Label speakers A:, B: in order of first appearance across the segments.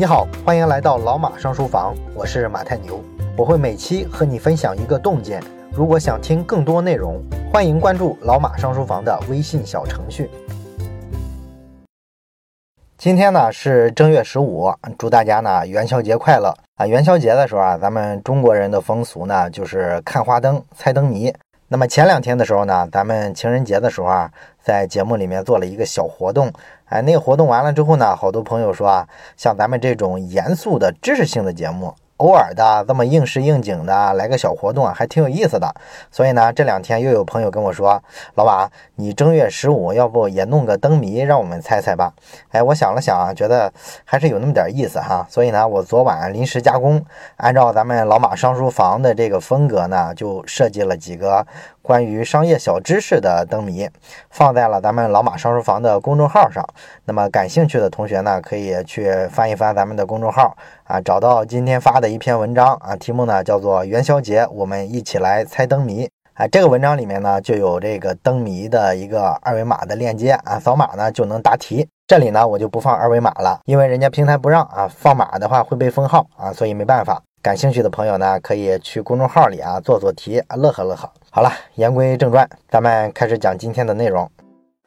A: 你好，欢迎来到老马上书房，我是马太牛，我会每期和你分享一个洞见。如果想听更多内容，欢迎关注老马上书房的微信小程序。今天呢是正月十五，祝大家呢元宵节快乐啊！元宵节的时候啊，咱们中国人的风俗呢就是看花灯、猜灯谜。那么前两天的时候呢，咱们情人节的时候啊，在节目里面做了一个小活动，哎，那个活动完了之后呢，好多朋友说啊，像咱们这种严肃的知识性的节目。偶尔的这么应时应景的来个小活动啊，还挺有意思的。所以呢，这两天又有朋友跟我说：“老马，你正月十五要不也弄个灯谜，让我们猜猜吧？”哎，我想了想啊，觉得还是有那么点意思哈。所以呢，我昨晚临时加工，按照咱们老马上书房的这个风格呢，就设计了几个关于商业小知识的灯谜，放在了咱们老马上书房的公众号上。那么感兴趣的同学呢，可以去翻一翻咱们的公众号啊，找到今天发的。一篇文章啊，题目呢叫做元宵节，我们一起来猜灯谜啊。这个文章里面呢就有这个灯谜的一个二维码的链接啊，扫码呢就能答题。这里呢我就不放二维码了，因为人家平台不让啊，放码的话会被封号啊，所以没办法。感兴趣的朋友呢可以去公众号里啊做做题，乐呵乐呵。好了，言归正传，咱们开始讲今天的内容。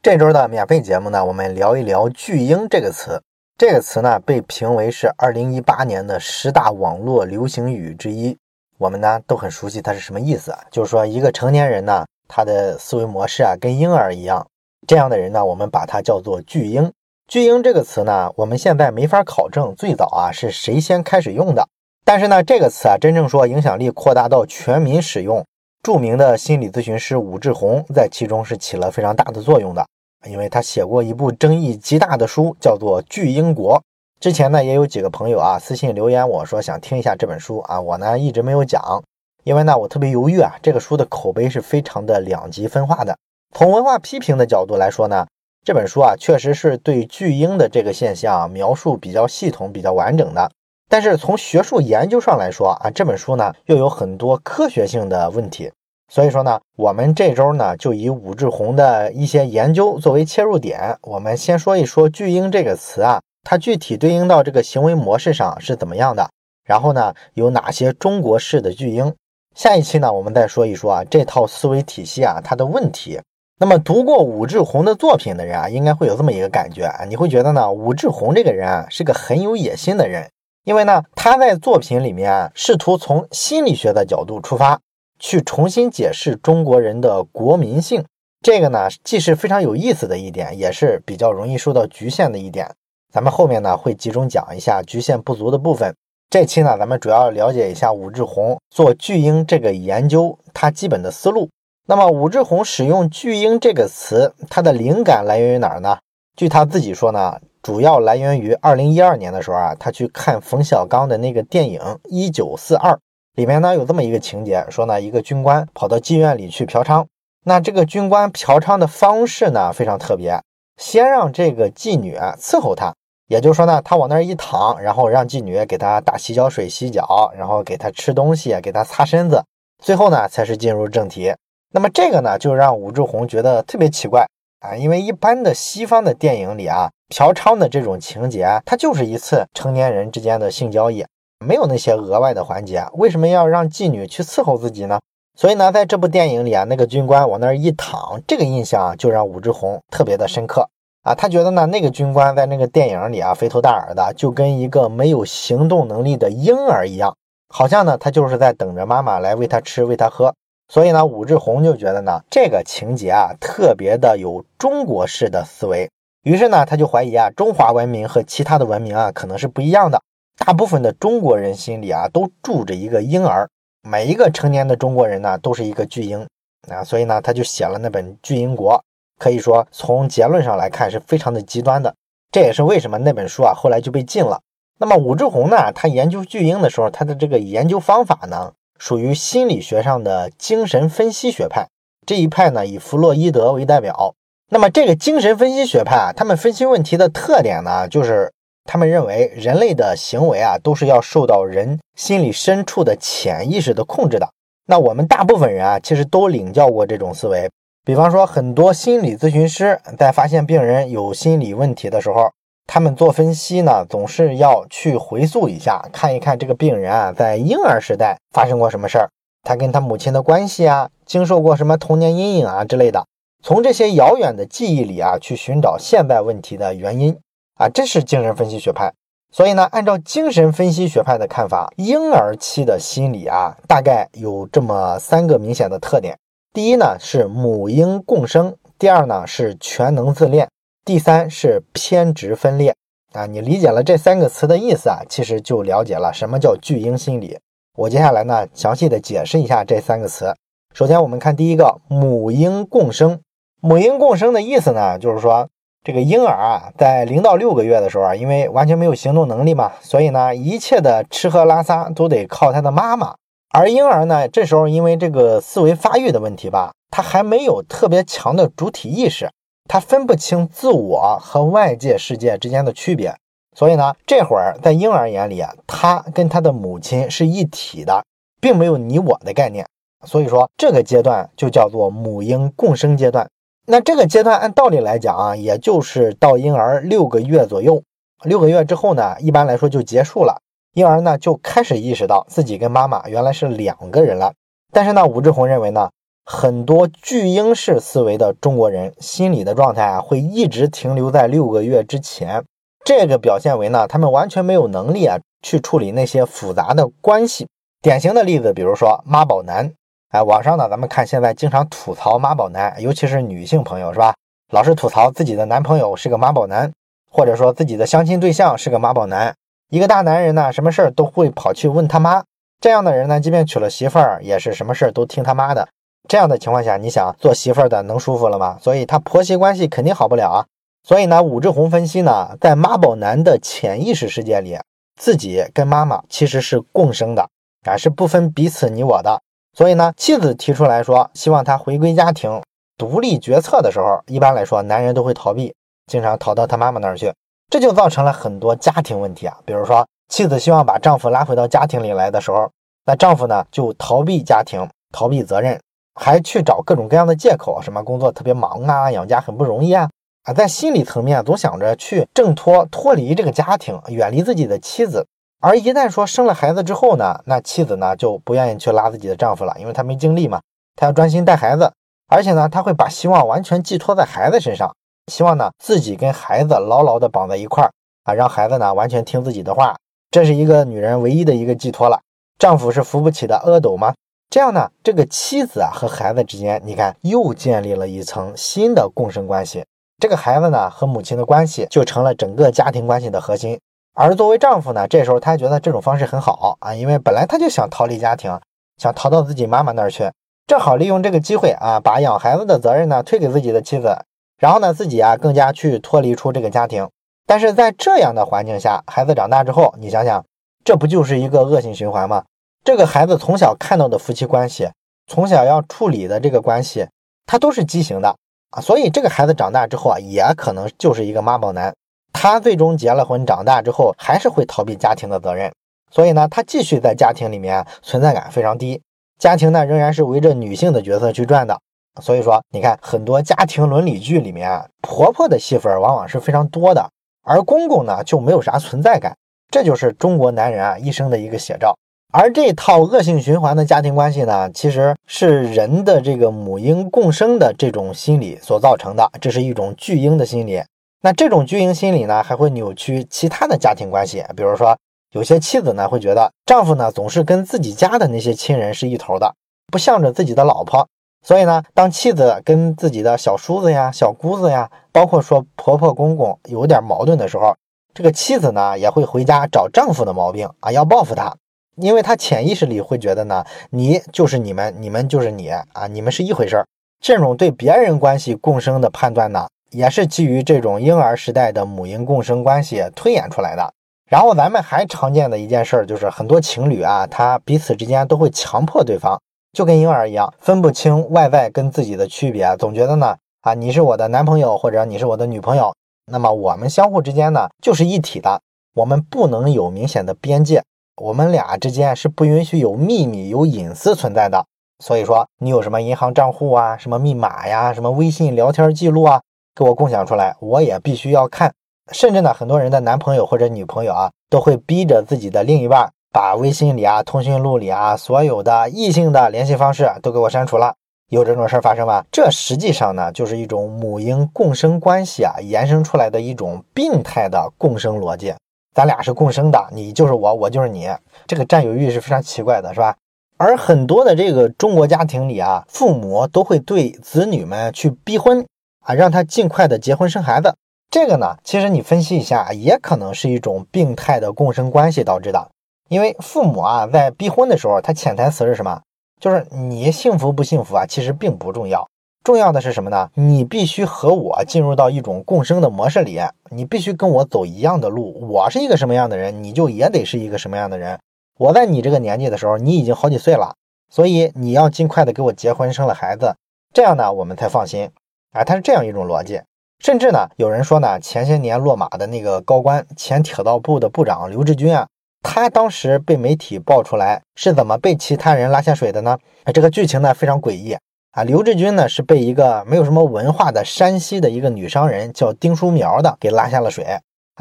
A: 这周的免费节目呢，我们聊一聊“巨婴”这个词。这个词呢，被评为是二零一八年的十大网络流行语之一。我们呢都很熟悉它是什么意思啊？就是说一个成年人呢，他的思维模式啊，跟婴儿一样。这样的人呢，我们把它叫做巨婴。巨婴这个词呢，我们现在没法考证最早啊是谁先开始用的。但是呢，这个词啊，真正说影响力扩大到全民使用，著名的心理咨询师武志红在其中是起了非常大的作用的。因为他写过一部争议极大的书，叫做《巨婴国》。之前呢，也有几个朋友啊私信留言我说想听一下这本书啊，我呢一直没有讲，因为呢我特别犹豫啊，这个书的口碑是非常的两极分化的。从文化批评的角度来说呢，这本书啊确实是对巨婴的这个现象描述比较系统、比较完整的。但是从学术研究上来说啊，这本书呢又有很多科学性的问题。所以说呢，我们这周呢就以武志红的一些研究作为切入点，我们先说一说“巨婴”这个词啊，它具体对应到这个行为模式上是怎么样的？然后呢，有哪些中国式的巨婴？下一期呢，我们再说一说啊，这套思维体系啊，它的问题。那么读过武志红的作品的人啊，应该会有这么一个感觉啊，你会觉得呢，武志红这个人啊是个很有野心的人，因为呢，他在作品里面试图从心理学的角度出发。去重新解释中国人的国民性，这个呢既是非常有意思的一点，也是比较容易受到局限的一点。咱们后面呢会集中讲一下局限不足的部分。这期呢咱们主要了解一下武志红做巨婴这个研究他基本的思路。那么武志红使用巨婴这个词，他的灵感来源于哪儿呢？据他自己说呢，主要来源于二零一二年的时候啊，他去看冯小刚的那个电影《一九四二》。里面呢有这么一个情节，说呢一个军官跑到妓院里去嫖娼，那这个军官嫖娼的方式呢非常特别，先让这个妓女伺候他，也就是说呢他往那儿一躺，然后让妓女给他打洗脚水洗脚，然后给他吃东西，给他擦身子，最后呢才是进入正题。那么这个呢就让武志红觉得特别奇怪啊，因为一般的西方的电影里啊，嫖娼的这种情节，它就是一次成年人之间的性交易。没有那些额外的环节，为什么要让妓女去伺候自己呢？所以呢，在这部电影里啊，那个军官往那儿一躺，这个印象就让武志红特别的深刻啊。他觉得呢，那个军官在那个电影里啊，肥头大耳的，就跟一个没有行动能力的婴儿一样，好像呢，他就是在等着妈妈来喂他吃、喂他喝。所以呢，武志红就觉得呢，这个情节啊，特别的有中国式的思维。于是呢，他就怀疑啊，中华文明和其他的文明啊，可能是不一样的。大部分的中国人心里啊，都住着一个婴儿，每一个成年的中国人呢，都是一个巨婴啊，所以呢，他就写了那本《巨婴国》，可以说从结论上来看是非常的极端的。这也是为什么那本书啊后来就被禁了。那么武志红呢，他研究巨婴的时候，他的这个研究方法呢，属于心理学上的精神分析学派这一派呢，以弗洛伊德为代表。那么这个精神分析学派啊，他们分析问题的特点呢，就是。他们认为人类的行为啊，都是要受到人心理深处的潜意识的控制的。那我们大部分人啊，其实都领教过这种思维。比方说，很多心理咨询师在发现病人有心理问题的时候，他们做分析呢，总是要去回溯一下，看一看这个病人啊，在婴儿时代发生过什么事儿，他跟他母亲的关系啊，经受过什么童年阴影啊之类的，从这些遥远的记忆里啊，去寻找现代问题的原因啊，这是精神分析学派。所以呢，按照精神分析学派的看法，婴儿期的心理啊，大概有这么三个明显的特点。第一呢是母婴共生，第二呢是全能自恋，第三是偏执分裂啊。你理解了这三个词的意思啊，其实就了解了什么叫巨婴心理。我接下来呢详细的解释一下这三个词。首先我们看第一个母婴共生，母婴共生的意思呢，就是说这个婴儿啊，在零到六个月的时候啊，因为完全没有行动能力嘛，所以呢一切的吃喝拉撒都得靠他的妈妈。而婴儿呢，这时候因为这个思维发育的问题吧，他还没有特别强的主体意识，他分不清自我和外界世界之间的区别，所以呢，这会儿在婴儿眼里啊，他跟他的母亲是一体的，并没有你我的概念，所以说这个阶段就叫做母婴共生阶段。那这个阶段按道理来讲啊，也就是到婴儿六个月左右，六个月之后呢，一般来说就结束了。婴儿呢就开始意识到自己跟妈妈原来是两个人了，但是呢，武志红认为呢，很多巨婴式思维的中国人心理的状态啊，会一直停留在六个月之前。这个表现为呢，他们完全没有能力啊去处理那些复杂的关系。典型的例子，比如说妈宝男，哎，网上呢，咱们看现在经常吐槽妈宝男，尤其是女性朋友是吧？老是吐槽自己的男朋友是个妈宝男，或者说自己的相亲对象是个妈宝男。一个大男人呢，什么事儿都会跑去问他妈。这样的人呢，即便娶了媳妇儿，也是什么事儿都听他妈的。这样的情况下，你想做媳妇儿的能舒服了吗？所以他婆媳关系肯定好不了啊。所以呢，武志红分析呢，在妈宝男的潜意识世界里，自己跟妈妈其实是共生的啊，是不分彼此你我的。所以呢，妻子提出来说希望他回归家庭，独立决策的时候，一般来说男人都会逃避，经常逃到他妈妈那儿去。这就造成了很多家庭问题啊，比如说妻子希望把丈夫拉回到家庭里来的时候，那丈夫呢就逃避家庭，逃避责任，还去找各种各样的借口，什么工作特别忙啊，养家很不容易啊，啊，在心理层面总想着去挣脱、脱离这个家庭，远离自己的妻子。而一旦说生了孩子之后呢，那妻子呢就不愿意去拉自己的丈夫了，因为她没精力嘛，她要专心带孩子，而且呢，她会把希望完全寄托在孩子身上。希望呢自己跟孩子牢牢的绑在一块儿啊，让孩子呢完全听自己的话，这是一个女人唯一的一个寄托了。丈夫是扶不起的阿斗吗？这样呢，这个妻子啊和孩子之间，你看又建立了一层新的共生关系。这个孩子呢和母亲的关系就成了整个家庭关系的核心。而作为丈夫呢，这时候他觉得这种方式很好啊，因为本来他就想逃离家庭，想逃到自己妈妈那儿去，正好利用这个机会啊，把养孩子的责任呢推给自己的妻子。然后呢，自己啊更加去脱离出这个家庭，但是在这样的环境下，孩子长大之后，你想想，这不就是一个恶性循环吗？这个孩子从小看到的夫妻关系，从小要处理的这个关系，他都是畸形的啊，所以这个孩子长大之后啊，也可能就是一个妈宝男，他最终结了婚，长大之后还是会逃避家庭的责任，所以呢，他继续在家庭里面存在感非常低，家庭呢仍然是围着女性的角色去转的。所以说，你看很多家庭伦理剧里面，婆婆的戏份往往是非常多的，而公公呢就没有啥存在感，这就是中国男人啊一生的一个写照。而这套恶性循环的家庭关系呢，其实是人的这个母婴共生的这种心理所造成的，这是一种巨婴的心理。那这种巨婴心理呢，还会扭曲其他的家庭关系，比如说有些妻子呢会觉得丈夫呢总是跟自己家的那些亲人是一头的，不向着自己的老婆。所以呢，当妻子跟自己的小叔子呀、小姑子呀，包括说婆婆公公有点矛盾的时候，这个妻子呢也会回家找丈夫的毛病啊，要报复他，因为他潜意识里会觉得呢，你就是你们，你们就是你啊，你们是一回事儿。这种对别人关系共生的判断呢，也是基于这种婴儿时代的母婴共生关系推演出来的。然后咱们还常见的一件事儿就是，很多情侣啊，他彼此之间都会强迫对方。就跟婴儿一样，分不清外在跟自己的区别，总觉得呢，啊，你是我的男朋友或者你是我的女朋友，那么我们相互之间呢就是一体的，我们不能有明显的边界，我们俩之间是不允许有秘密、有隐私存在的。所以说，你有什么银行账户啊、什么密码呀、什么微信聊天记录啊，给我共享出来，我也必须要看。甚至呢，很多人的男朋友或者女朋友啊，都会逼着自己的另一半把微信里啊、通讯录里啊所有的异性的联系方式都给我删除了。有这种事儿发生吗？这实际上呢，就是一种母婴共生关系啊延伸出来的一种病态的共生逻辑。咱俩是共生的，你就是我，我就是你，这个占有欲是非常奇怪的，是吧？而很多的这个中国家庭里啊，父母都会对子女们去逼婚啊，让他尽快的结婚生孩子。这个呢，其实你分析一下，也可能是一种病态的共生关系导致的。因为父母啊，在逼婚的时候，他潜台词是什么？就是你幸福不幸福啊，其实并不重要，重要的是什么呢？你必须和我进入到一种共生的模式里，你必须跟我走一样的路。我是一个什么样的人，你就也得是一个什么样的人。我在你这个年纪的时候，你已经好几岁了，所以你要尽快的给我结婚生了孩子，这样呢，我们才放心。啊，他是这样一种逻辑。甚至呢，有人说呢，前些年落马的那个高官，前铁道部的部长刘志军啊，他当时被媒体爆出来是怎么被其他人拉下水的呢？这个剧情呢非常诡异啊。刘志军呢是被一个没有什么文化的山西的一个女商人叫丁书苗的给拉下了水。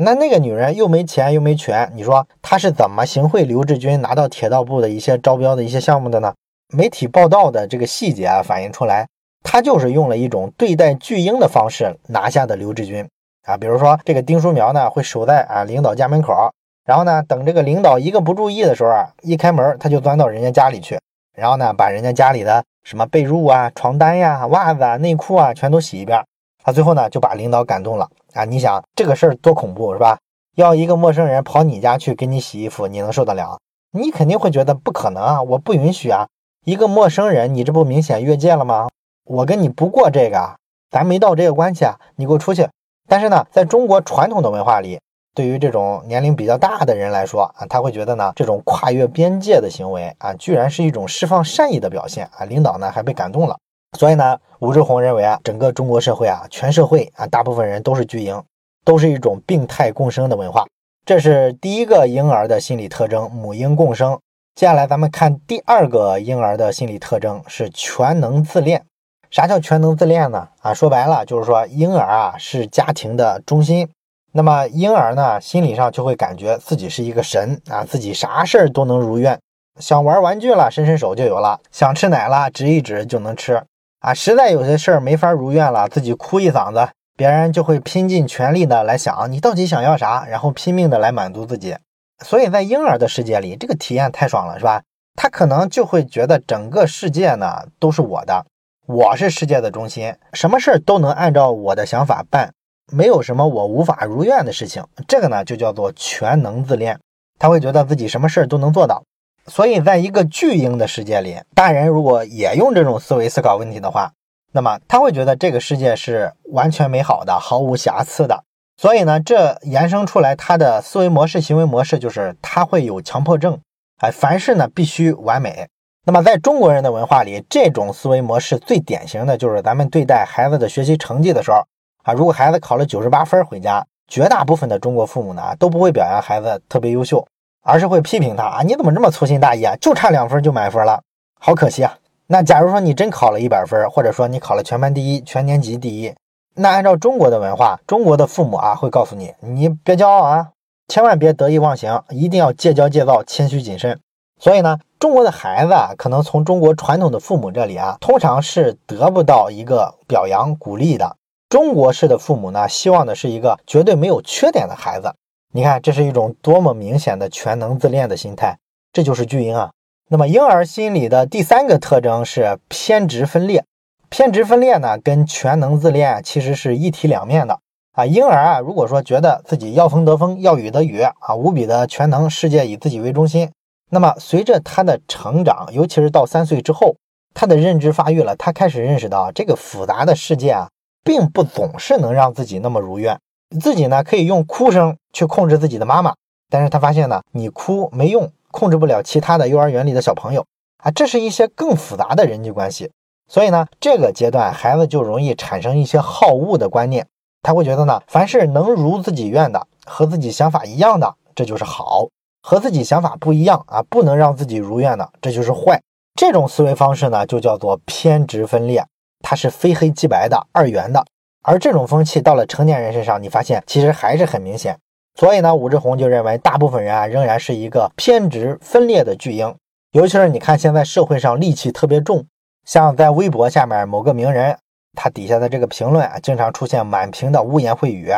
A: 那那个女人又没钱又没权，你说她是怎么行贿刘志军拿到铁道部的一些招标的一些项目的呢？媒体报道的这个细节啊，反映出来。他就是用了一种对待巨婴的方式拿下的刘志军啊，比如说这个丁书苗呢，会守在啊领导家门口，然后呢，等这个领导一个不注意的时候啊，一开门他就钻到人家家里去，然后呢，把人家家里的什么被褥啊、床单呀、袜子啊、内裤啊全都洗一遍，他最后呢就把领导感动了啊！你想这个事儿多恐怖是吧？要一个陌生人跑你家去给你洗衣服，你能受得了？你肯定会觉得不可能啊，我不允许啊！一个陌生人，你这不明显越界了吗？我跟你不过这个，咱没到这个关系啊，你给我出去。但是呢，在中国传统的文化里，对于这种年龄比较大的人来说啊，他会觉得呢，这种跨越边界的行为啊，居然是一种释放善意的表现啊。领导呢还被感动了，所以呢，武志红认为啊，整个中国社会啊，全社会啊，大部分人都是巨婴，都是一种病态共生的文化。这是第一个婴儿的心理特征，母婴共生。接下来咱们看第二个婴儿的心理特征是全能自恋。啥叫全能自恋呢？啊，说白了就是说婴儿啊是家庭的中心，那么婴儿呢心理上就会感觉自己是一个神啊，自己啥事儿都能如愿，想玩玩具了伸伸手就有了，想吃奶了指一指就能吃啊，实在有些事儿没法如愿了，自己哭一嗓子，别人就会拼尽全力的来想你到底想要啥，然后拼命的来满足自己。所以在婴儿的世界里，这个体验太爽了，是吧？他可能就会觉得整个世界呢都是我的。我是世界的中心，什么事儿都能按照我的想法办，没有什么我无法如愿的事情。这个呢，就叫做全能自恋。他会觉得自己什么事儿都能做到。所以，在一个巨婴的世界里，大人如果也用这种思维思考问题的话，那么他会觉得这个世界是完全美好的，毫无瑕疵的。所以呢，这延伸出来他的思维模式、行为模式，就是他会有强迫症，哎，凡事呢必须完美。那么，在中国人的文化里，这种思维模式最典型的就是咱们对待孩子的学习成绩的时候啊，如果孩子考了九十八分回家，绝大部分的中国父母呢都不会表扬孩子特别优秀，而是会批评他啊，你怎么这么粗心大意啊，就差两分就满分了，好可惜啊。那假如说你真考了一百分，或者说你考了全班第一、全年级第一，那按照中国的文化，中国的父母啊会告诉你，你别骄傲啊，千万别得意忘形，一定要戒骄戒躁，谦虚谨慎。所以呢，中国的孩子啊，可能从中国传统的父母这里啊，通常是得不到一个表扬鼓励的。中国式的父母呢，希望的是一个绝对没有缺点的孩子。你看，这是一种多么明显的全能自恋的心态，这就是巨婴啊。那么，婴儿心理的第三个特征是偏执分裂。偏执分裂呢，跟全能自恋其实是一体两面的啊。婴儿啊，如果说觉得自己要风得风，要雨得雨啊，无比的全能，世界以自己为中心。那么，随着他的成长，尤其是到三岁之后，他的认知发育了，他开始认识到这个复杂的世界啊，并不总是能让自己那么如愿。自己呢，可以用哭声去控制自己的妈妈，但是他发现呢，你哭没用，控制不了其他的幼儿园里的小朋友啊，这是一些更复杂的人际关系。所以呢，这个阶段孩子就容易产生一些好恶的观念，他会觉得呢，凡是能如自己愿的，和自己想法一样的，这就是好。和自己想法不一样啊，不能让自己如愿的，这就是坏。这种思维方式呢，就叫做偏执分裂，它是非黑即白的、二元的。而这种风气到了成年人身上，你发现其实还是很明显。所以呢，武志红就认为，大部分人啊仍然是一个偏执分裂的巨婴。尤其是你看现在社会上戾气特别重，像在微博下面某个名人，他底下的这个评论啊，经常出现满屏的污言秽语，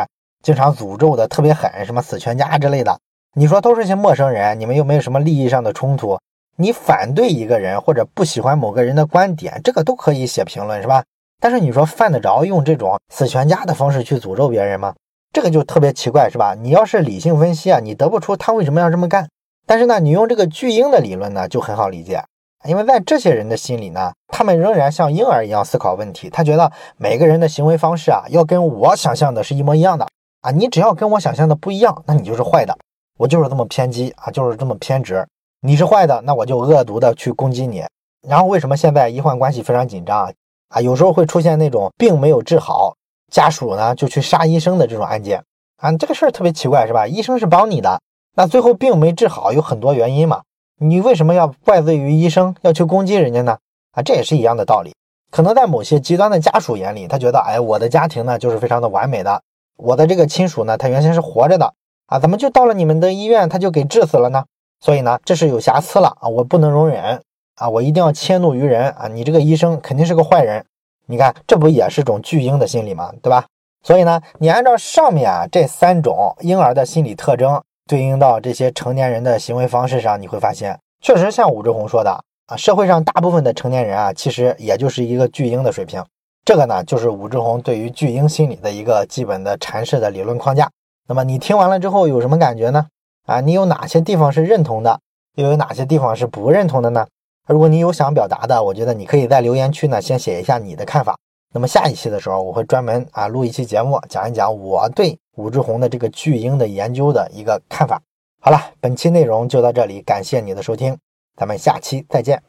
A: 经常诅咒的特别狠，什么死全家之类的。你说都是些陌生人，你们又没有什么利益上的冲突，你反对一个人或者不喜欢某个人的观点，这个都可以写评论是吧？但是你说犯得着用这种死全家的方式去诅咒别人吗？这个就特别奇怪，是吧？你要是理性分析啊，你得不出他为什么要这么干。但是呢，你用这个巨婴的理论呢，就很好理解，因为在这些人的心里呢，他们仍然像婴儿一样思考问题。他觉得每个人的行为方式啊，要跟我想象的是一模一样的啊。你只要跟我想象的不一样，那你就是坏的。我就是这么偏激啊，就是这么偏执。你是坏的，那我就恶毒的去攻击你。然后为什么现在医患关系非常紧张啊？啊有时候会出现那种病没有治好。家属呢就去杀医生的这种案件啊，这个事儿特别奇怪是吧？医生是帮你的，那最后病没治好，有很多原因嘛。你为什么要怪罪于医生，要去攻击人家呢？啊，这也是一样的道理。可能在某些极端的家属眼里，他觉得，哎，我的家庭呢就是非常的完美的，我的这个亲属呢，他原先是活着的啊，怎么就到了你们的医院他就给治死了呢？所以呢，这是有瑕疵了啊，我不能容忍啊，我一定要迁怒于人啊，你这个医生肯定是个坏人。你看，这不也是种巨婴的心理吗？对吧？所以呢，你按照上面啊这三种婴儿的心理特征对应到这些成年人的行为方式上，你会发现，确实像武志红说的啊，社会上大部分的成年人啊，其实也就是一个巨婴的水平。这个呢，就是武志红对于巨婴心理的一个基本的阐释的理论框架。那么你听完了之后有什么感觉呢？啊，你有哪些地方是认同的？又有哪些地方是不认同的呢？如果你有想表达的，我觉得你可以在留言区呢先写一下你的看法。那么下一期的时候，我会专门啊录一期节目，讲一讲我对武志红的这个巨婴的研究的一个看法。好了，本期内容就到这里，感谢你的收听，咱们下期再见。